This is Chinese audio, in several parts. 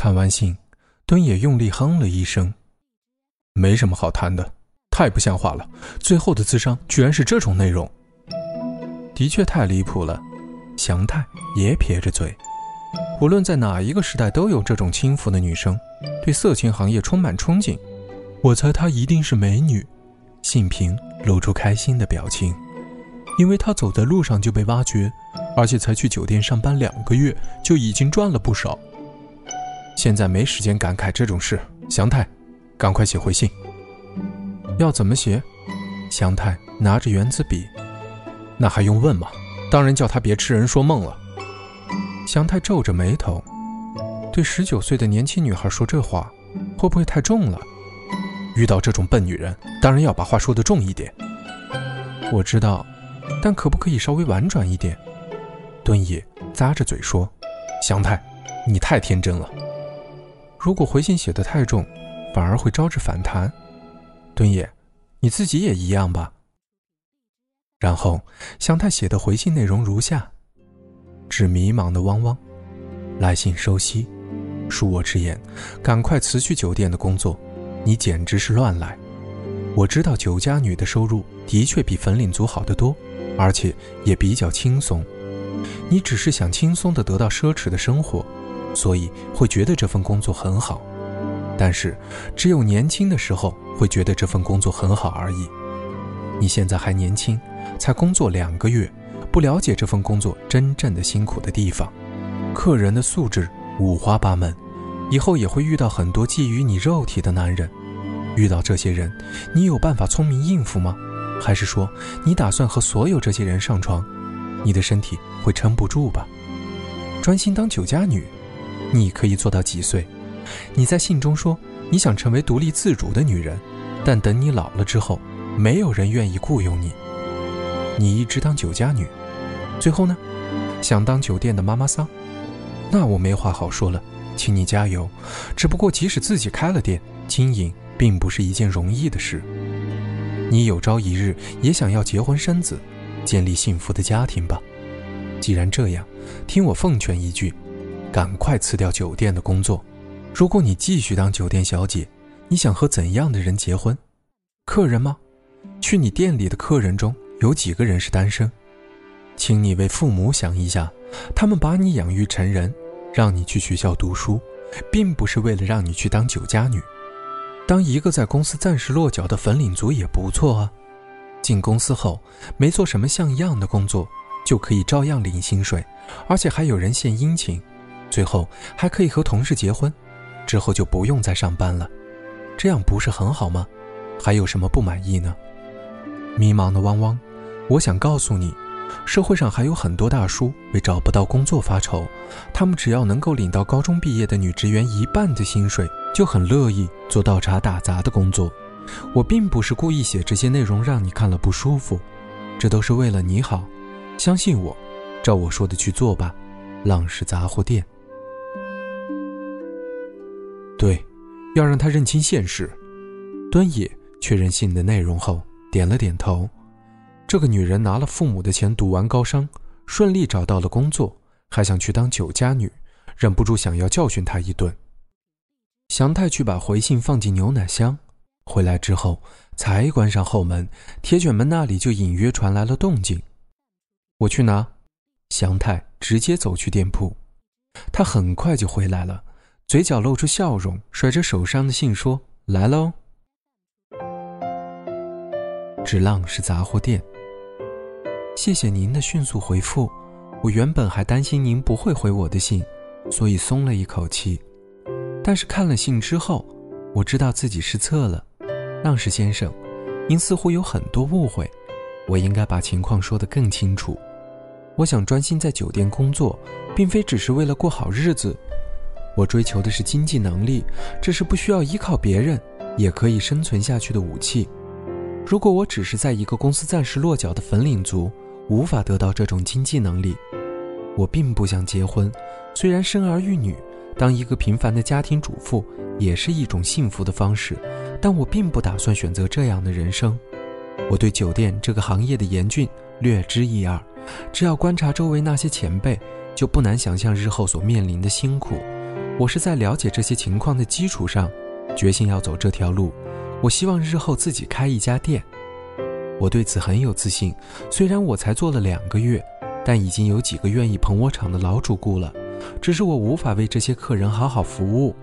看完信，敦也用力哼了一声：“没什么好谈的，太不像话了。最后的自伤居然是这种内容。”的确太离谱了，祥太也撇着嘴。无论在哪一个时代，都有这种轻浮的女生，对色情行业充满憧憬。我猜她一定是美女。信平露出开心的表情，因为她走在路上就被挖掘，而且才去酒店上班两个月，就已经赚了不少。现在没时间感慨这种事，祥太，赶快写回信。要怎么写？祥太拿着圆珠笔。那还用问吗？当然叫他别痴人说梦了。祥太皱着眉头，对十九岁的年轻女孩说这话，会不会太重了？遇到这种笨女人，当然要把话说得重一点。我知道，但可不可以稍微婉转一点？敦也咂着嘴说：“祥太，你太天真了。如果回信写得太重，反而会招致反弹。敦野，你自己也一样吧。”然后，祥太写的回信内容如下：致迷茫的汪汪，来信收悉。恕我直言，赶快辞去酒店的工作，你简直是乱来。我知道酒家女的收入的确比粉领族好得多，而且也比较轻松。你只是想轻松地得到奢侈的生活，所以会觉得这份工作很好。但是，只有年轻的时候会觉得这份工作很好而已。你现在还年轻。才工作两个月，不了解这份工作真正的辛苦的地方。客人的素质五花八门，以后也会遇到很多觊觎你肉体的男人。遇到这些人，你有办法聪明应付吗？还是说你打算和所有这些人上床？你的身体会撑不住吧？专心当酒家女，你可以做到几岁？你在信中说你想成为独立自主的女人，但等你老了之后，没有人愿意雇佣你。你一直当酒家女，最后呢，想当酒店的妈妈桑，那我没话好说了，请你加油。只不过即使自己开了店，经营并不是一件容易的事。你有朝一日也想要结婚生子，建立幸福的家庭吧。既然这样，听我奉劝一句，赶快辞掉酒店的工作。如果你继续当酒店小姐，你想和怎样的人结婚？客人吗？去你店里的客人中。有几个人是单身？请你为父母想一下，他们把你养育成人，让你去学校读书，并不是为了让你去当酒家女。当一个在公司暂时落脚的粉领族也不错啊。进公司后没做什么像样的工作，就可以照样领薪水，而且还有人献殷勤，最后还可以和同事结婚，之后就不用再上班了。这样不是很好吗？还有什么不满意呢？迷茫的汪汪。我想告诉你，社会上还有很多大叔为找不到工作发愁，他们只要能够领到高中毕业的女职员一半的薪水，就很乐意做倒茶打杂的工作。我并不是故意写这些内容让你看了不舒服，这都是为了你好。相信我，照我说的去做吧。浪氏杂货店。要让他认清现实。端野确认信的内容后，点了点头。这个女人拿了父母的钱读完高商，顺利找到了工作，还想去当酒家女，忍不住想要教训她一顿。祥太去把回信放进牛奶箱，回来之后才关上后门，铁卷门那里就隐约传来了动静。我去拿。祥太直接走去店铺，他很快就回来了，嘴角露出笑容，甩着手上的信说：“来喽。”纸浪是杂货店。谢谢您的迅速回复，我原本还担心您不会回我的信，所以松了一口气。但是看了信之后，我知道自己失策了。浪士先生，您似乎有很多误会，我应该把情况说得更清楚。我想专心在酒店工作，并非只是为了过好日子。我追求的是经济能力，这是不需要依靠别人也可以生存下去的武器。如果我只是在一个公司暂时落脚的粉领族，无法得到这种经济能力。我并不想结婚，虽然生儿育女，当一个平凡的家庭主妇也是一种幸福的方式，但我并不打算选择这样的人生。我对酒店这个行业的严峻略知一二，只要观察周围那些前辈，就不难想象日后所面临的辛苦。我是在了解这些情况的基础上，决心要走这条路。我希望日后自己开一家店，我对此很有自信。虽然我才做了两个月，但已经有几个愿意捧我场的老主顾了。只是我无法为这些客人好好服务，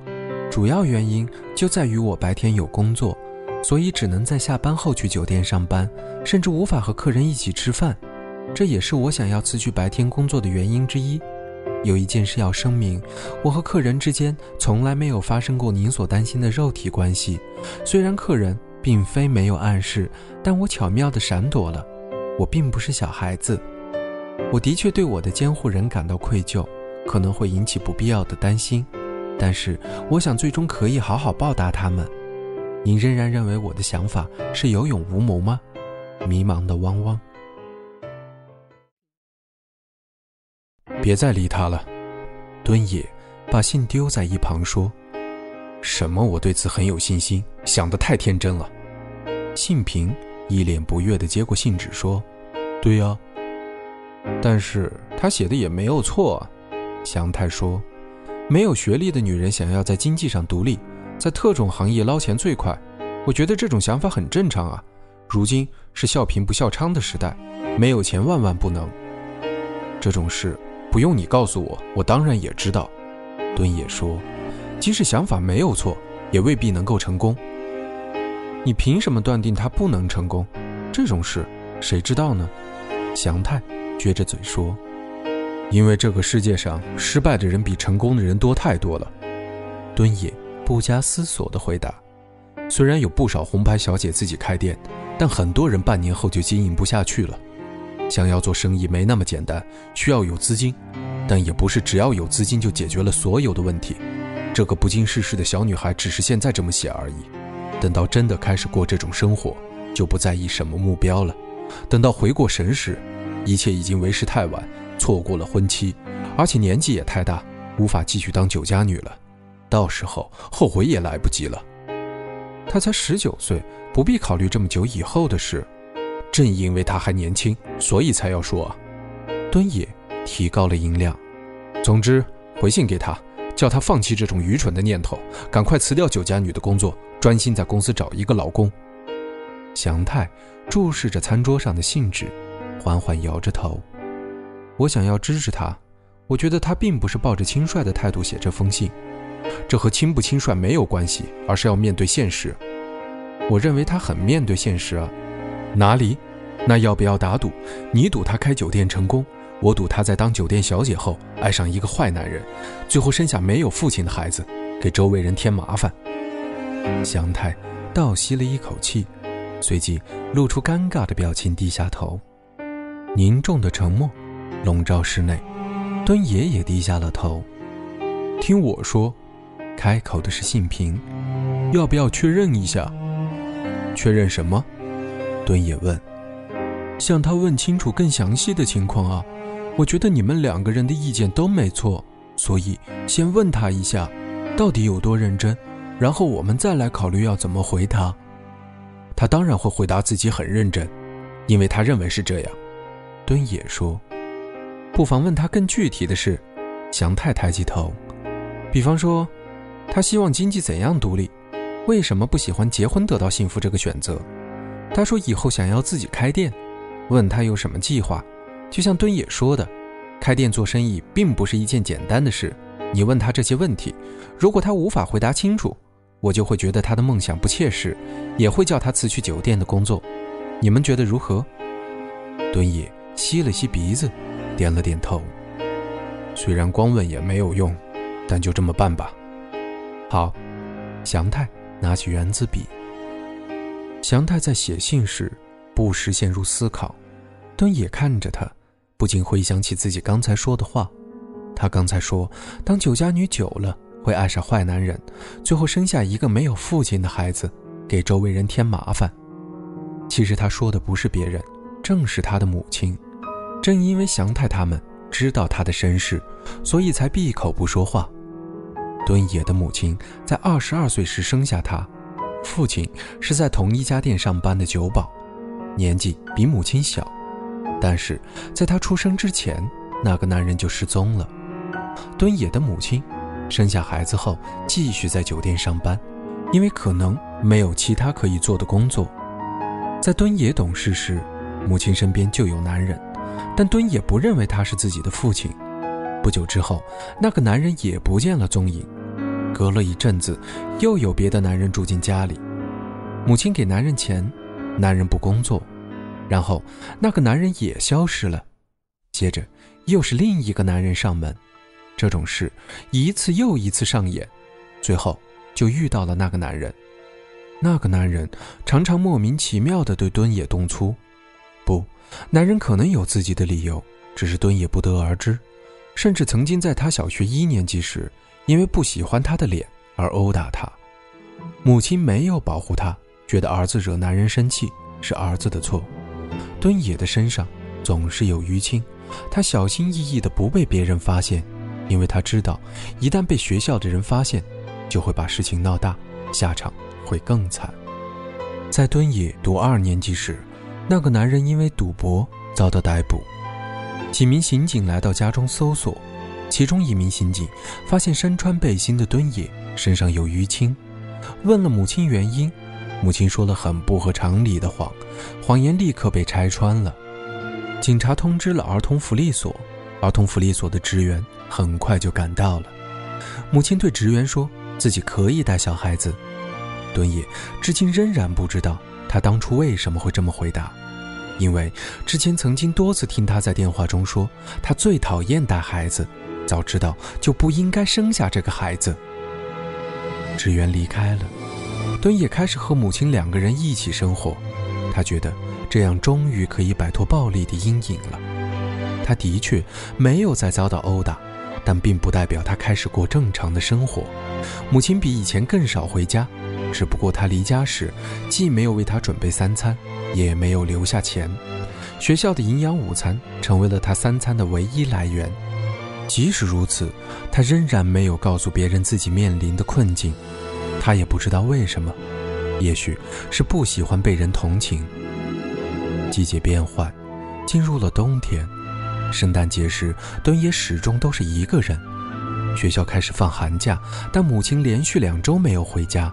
主要原因就在于我白天有工作，所以只能在下班后去酒店上班，甚至无法和客人一起吃饭。这也是我想要辞去白天工作的原因之一。有一件事要声明：我和客人之间从来没有发生过您所担心的肉体关系。虽然客人并非没有暗示，但我巧妙地闪躲了。我并不是小孩子。我的确对我的监护人感到愧疚，可能会引起不必要的担心。但是，我想最终可以好好报答他们。您仍然认为我的想法是有勇无谋吗？迷茫的汪汪。别再理他了，敦野把信丢在一旁说：“什么？我对此很有信心，想得太天真了。”信平一脸不悦地接过信纸说：“对呀，但是他写的也没有错。”祥太说：“没有学历的女人想要在经济上独立，在特种行业捞钱最快。我觉得这种想法很正常啊。如今是笑贫不笑娼的时代，没有钱万万不能。这种事。”不用你告诉我，我当然也知道。敦也说：“即使想法没有错，也未必能够成功。你凭什么断定他不能成功？这种事谁知道呢？”祥太撅着嘴说：“因为这个世界上失败的人比成功的人多太多了。”敦也不加思索地回答：“虽然有不少红牌小姐自己开店，但很多人半年后就经营不下去了。”想要做生意没那么简单，需要有资金，但也不是只要有资金就解决了所有的问题。这个不经世事的小女孩只是现在这么写而已，等到真的开始过这种生活，就不在意什么目标了。等到回过神时，一切已经为时太晚，错过了婚期，而且年纪也太大，无法继续当酒家女了。到时候后悔也来不及了。她才十九岁，不必考虑这么久以后的事。正因为他还年轻，所以才要说。敦也提高了音量。总之，回信给他，叫他放弃这种愚蠢的念头，赶快辞掉酒家女的工作，专心在公司找一个老公。祥太注视着餐桌上的信纸，缓缓摇着头。我想要支持他，我觉得他并不是抱着轻率的态度写这封信，这和轻不轻率没有关系，而是要面对现实。我认为他很面对现实啊。哪里？那要不要打赌？你赌他开酒店成功，我赌他在当酒店小姐后爱上一个坏男人，最后生下没有父亲的孩子，给周围人添麻烦。祥太倒吸了一口气，随即露出尴尬的表情，低下头。凝重的沉默笼罩室内，敦爷也低下了头。听我说，开口的是信平，要不要确认一下？确认什么？敦也问：“向他问清楚更详细的情况啊！我觉得你们两个人的意见都没错，所以先问他一下，到底有多认真，然后我们再来考虑要怎么回他。他当然会回答自己很认真，因为他认为是这样。”敦也说：“不妨问他更具体的事。”祥太抬起头，比方说，他希望经济怎样独立？为什么不喜欢结婚得到幸福这个选择？他说以后想要自己开店，问他有什么计划。就像敦也说的，开店做生意并不是一件简单的事，你问他这些问题，如果他无法回答清楚，我就会觉得他的梦想不切实，也会叫他辞去酒店的工作。你们觉得如何？敦也吸了吸鼻子，点了点头。虽然光问也没有用，但就这么办吧。好，祥太拿起圆珠笔。祥太在写信时不时陷入思考，敦也看着他，不禁回想起自己刚才说的话。他刚才说，当酒家女久了会爱上坏男人，最后生下一个没有父亲的孩子，给周围人添麻烦。其实他说的不是别人，正是他的母亲。正因为祥太他们知道他的身世，所以才闭口不说话。敦野的母亲在二十二岁时生下他，父亲是在同一家店上班的酒保，年纪比母亲小，但是在他出生之前，那个男人就失踪了。敦野的母亲生下孩子后，继续在酒店上班，因为可能没有其他可以做的工作。在敦野懂事时，母亲身边就有男人，但敦野不认为他是自己的父亲。不久之后，那个男人也不见了踪影。隔了一阵子，又有别的男人住进家里，母亲给男人钱，男人不工作，然后那个男人也消失了。接着又是另一个男人上门。这种事一次又一次上演，最后就遇到了那个男人。那个男人常常莫名其妙地对敦野动粗，不，男人可能有自己的理由，只是敦野不得而知。甚至曾经在他小学一年级时，因为不喜欢他的脸而殴打他。母亲没有保护他，觉得儿子惹男人生气是儿子的错。敦野的身上总是有淤青，他小心翼翼的不被别人发现。因为他知道，一旦被学校的人发现，就会把事情闹大，下场会更惨。在敦野读二年级时，那个男人因为赌博遭到逮捕，几名刑警来到家中搜索，其中一名刑警发现身穿背心的敦野身上有淤青，问了母亲原因，母亲说了很不合常理的谎，谎言立刻被拆穿了。警察通知了儿童福利所，儿童福利所的职员。很快就赶到了。母亲对职员说自己可以带小孩子。敦也至今仍然不知道他当初为什么会这么回答，因为之前曾经多次听他在电话中说他最讨厌带孩子，早知道就不应该生下这个孩子。职员离开了，敦野开始和母亲两个人一起生活。他觉得这样终于可以摆脱暴力的阴影了。他的确没有再遭到殴打。但并不代表他开始过正常的生活。母亲比以前更少回家，只不过他离家时既没有为他准备三餐，也没有留下钱。学校的营养午餐成为了他三餐的唯一来源。即使如此，他仍然没有告诉别人自己面临的困境。他也不知道为什么，也许是不喜欢被人同情。季节变换，进入了冬天。圣诞节时，敦也始终都是一个人。学校开始放寒假，但母亲连续两周没有回家，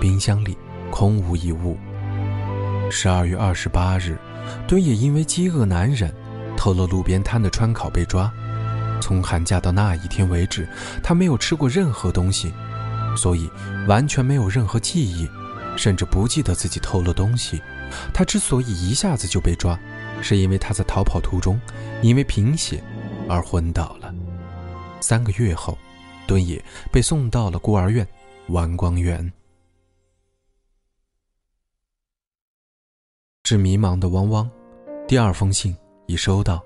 冰箱里空无一物。十二月二十八日，敦也因为饥饿难忍，偷了路边摊的川烤被抓。从寒假到那一天为止，他没有吃过任何东西，所以完全没有任何记忆，甚至不记得自己偷了东西。他之所以一下子就被抓。是因为他在逃跑途中，因为贫血而昏倒了。三个月后，敦也被送到了孤儿院丸光园。致迷茫的汪汪，第二封信已收到。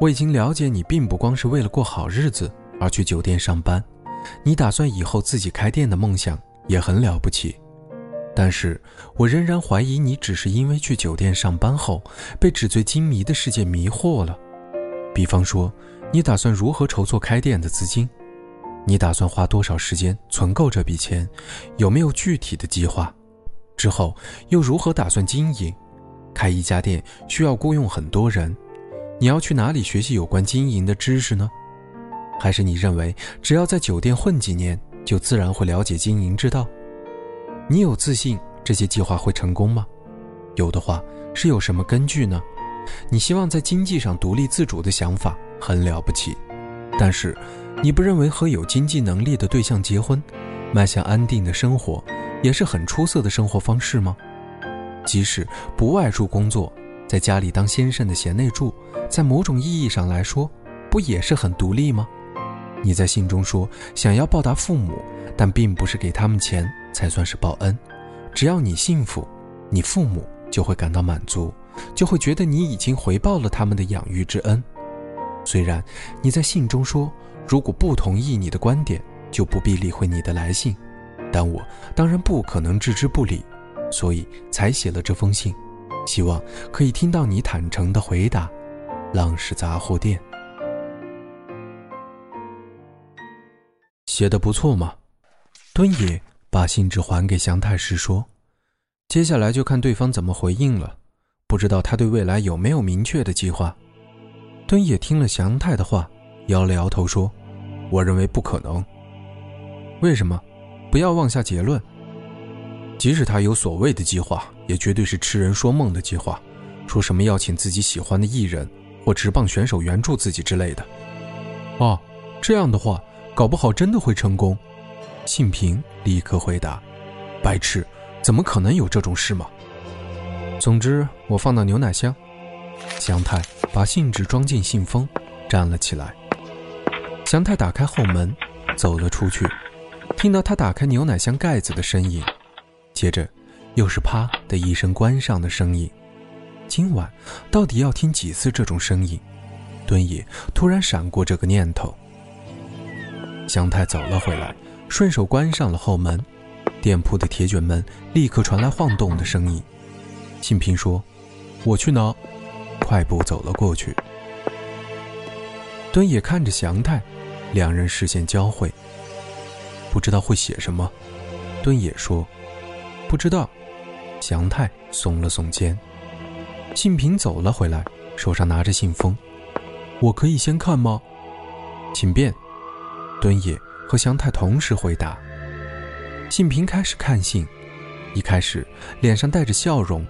我已经了解你，并不光是为了过好日子而去酒店上班，你打算以后自己开店的梦想也很了不起。但是我仍然怀疑你只是因为去酒店上班后被纸醉金迷的世界迷惑了。比方说，你打算如何筹措开店的资金？你打算花多少时间存够这笔钱？有没有具体的计划？之后又如何打算经营？开一家店需要雇佣很多人，你要去哪里学习有关经营的知识呢？还是你认为只要在酒店混几年，就自然会了解经营之道？你有自信这些计划会成功吗？有的话，是有什么根据呢？你希望在经济上独立自主的想法很了不起，但是，你不认为和有经济能力的对象结婚，迈向安定的生活，也是很出色的生活方式吗？即使不外出工作，在家里当先生的贤内助，在某种意义上来说，不也是很独立吗？你在信中说想要报答父母，但并不是给他们钱才算是报恩。只要你幸福，你父母就会感到满足，就会觉得你已经回报了他们的养育之恩。虽然你在信中说，如果不同意你的观点，就不必理会你的来信，但我当然不可能置之不理，所以才写了这封信，希望可以听到你坦诚的回答。浪氏杂货店写的不错嘛？敦野把信纸还给祥太时说：“接下来就看对方怎么回应了，不知道他对未来有没有明确的计划。”敦野听了祥太的话，摇了摇头说：“我认为不可能。为什么？不要妄下结论。即使他有所谓的计划，也绝对是痴人说梦的计划，说什么要请自己喜欢的艺人或职棒选手援助自己之类的。哦，这样的话，搞不好真的会成功。”信平立刻回答：“白痴，怎么可能有这种事嘛？总之，我放到牛奶箱。”祥太把信纸装进信封，站了起来。祥太打开后门，走了出去，听到他打开牛奶箱盖子的声音，接着又是啪的一声关上的声音。今晚到底要听几次这种声音？敦野突然闪过这个念头。祥太走了回来，顺手关上了后门，店铺的铁卷门立刻传来晃动的声音。信平说：“我去拿。”快步走了过去。敦也看着祥太，两人视线交汇。不知道会写什么，敦也说：“不知道。”祥太耸了耸肩。信平走了回来，手上拿着信封。我可以先看吗？请便。敦也和祥太同时回答。信平开始看信，一开始脸上带着笑容，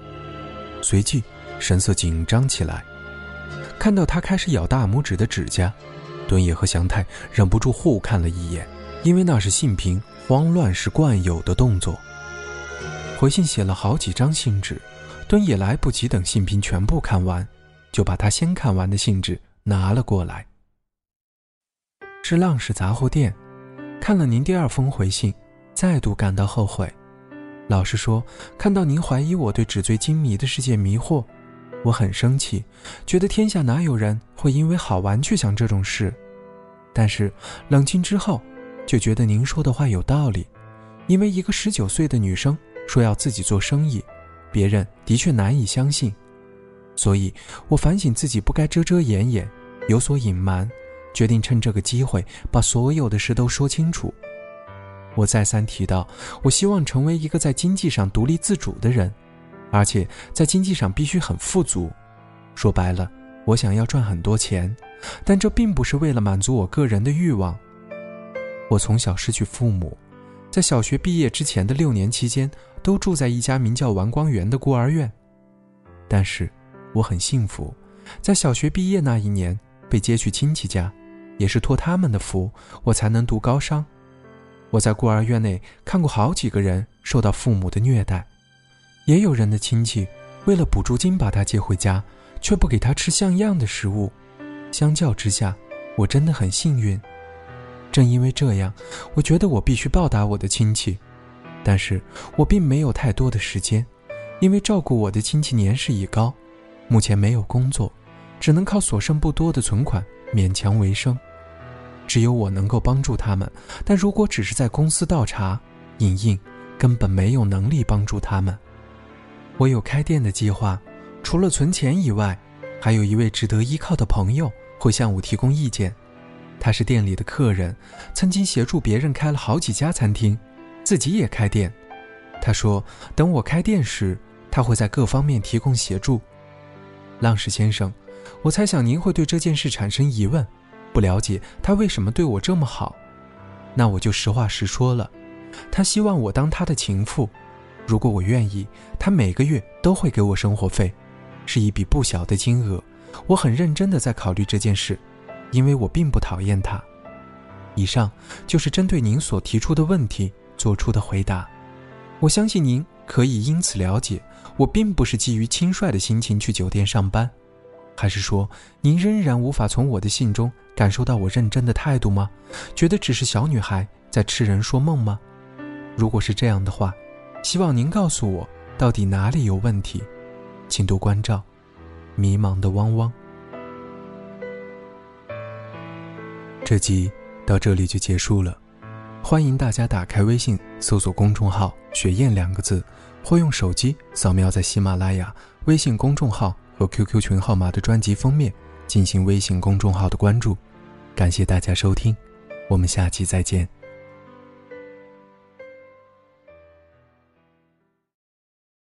随即。神色紧张起来，看到他开始咬大拇指的指甲，敦也和祥太忍不住互看了一眼，因为那是信平慌乱时惯有的动作。回信写了好几张信纸，敦也来不及等信平全部看完，就把他先看完的信纸拿了过来。是浪氏杂货店，看了您第二封回信，再度感到后悔。老实说，看到您怀疑我对纸醉金迷的世界迷惑。我很生气，觉得天下哪有人会因为好玩去想这种事。但是冷静之后，就觉得您说的话有道理。因为一个十九岁的女生说要自己做生意，别人的确难以相信。所以我反省自己不该遮遮掩掩，有所隐瞒，决定趁这个机会把所有的事都说清楚。我再三提到，我希望成为一个在经济上独立自主的人。而且在经济上必须很富足，说白了，我想要赚很多钱，但这并不是为了满足我个人的欲望。我从小失去父母，在小学毕业之前的六年期间，都住在一家名叫王光园的孤儿院。但是，我很幸福，在小学毕业那一年被接去亲戚家，也是托他们的福，我才能读高商。我在孤儿院内看过好几个人受到父母的虐待。也有人的亲戚为了补助金把他接回家，却不给他吃像样的食物。相较之下，我真的很幸运。正因为这样，我觉得我必须报答我的亲戚。但是我并没有太多的时间，因为照顾我的亲戚年事已高，目前没有工作，只能靠所剩不多的存款勉强为生。只有我能够帮助他们，但如果只是在公司倒茶、影印，根本没有能力帮助他们。我有开店的计划，除了存钱以外，还有一位值得依靠的朋友会向我提供意见。他是店里的客人，曾经协助别人开了好几家餐厅，自己也开店。他说，等我开店时，他会在各方面提供协助。浪士先生，我猜想您会对这件事产生疑问，不了解他为什么对我这么好。那我就实话实说了，他希望我当他的情妇。如果我愿意，他每个月都会给我生活费，是一笔不小的金额。我很认真地在考虑这件事，因为我并不讨厌他。以上就是针对您所提出的问题做出的回答。我相信您可以因此了解，我并不是基于轻率的心情去酒店上班，还是说您仍然无法从我的信中感受到我认真的态度吗？觉得只是小女孩在痴人说梦吗？如果是这样的话，希望您告诉我到底哪里有问题，请多关照。迷茫的汪汪。这集到这里就结束了，欢迎大家打开微信搜索公众号“雪燕”两个字，或用手机扫描在喜马拉雅微信公众号和 QQ 群号码的专辑封面进行微信公众号的关注。感谢大家收听，我们下期再见。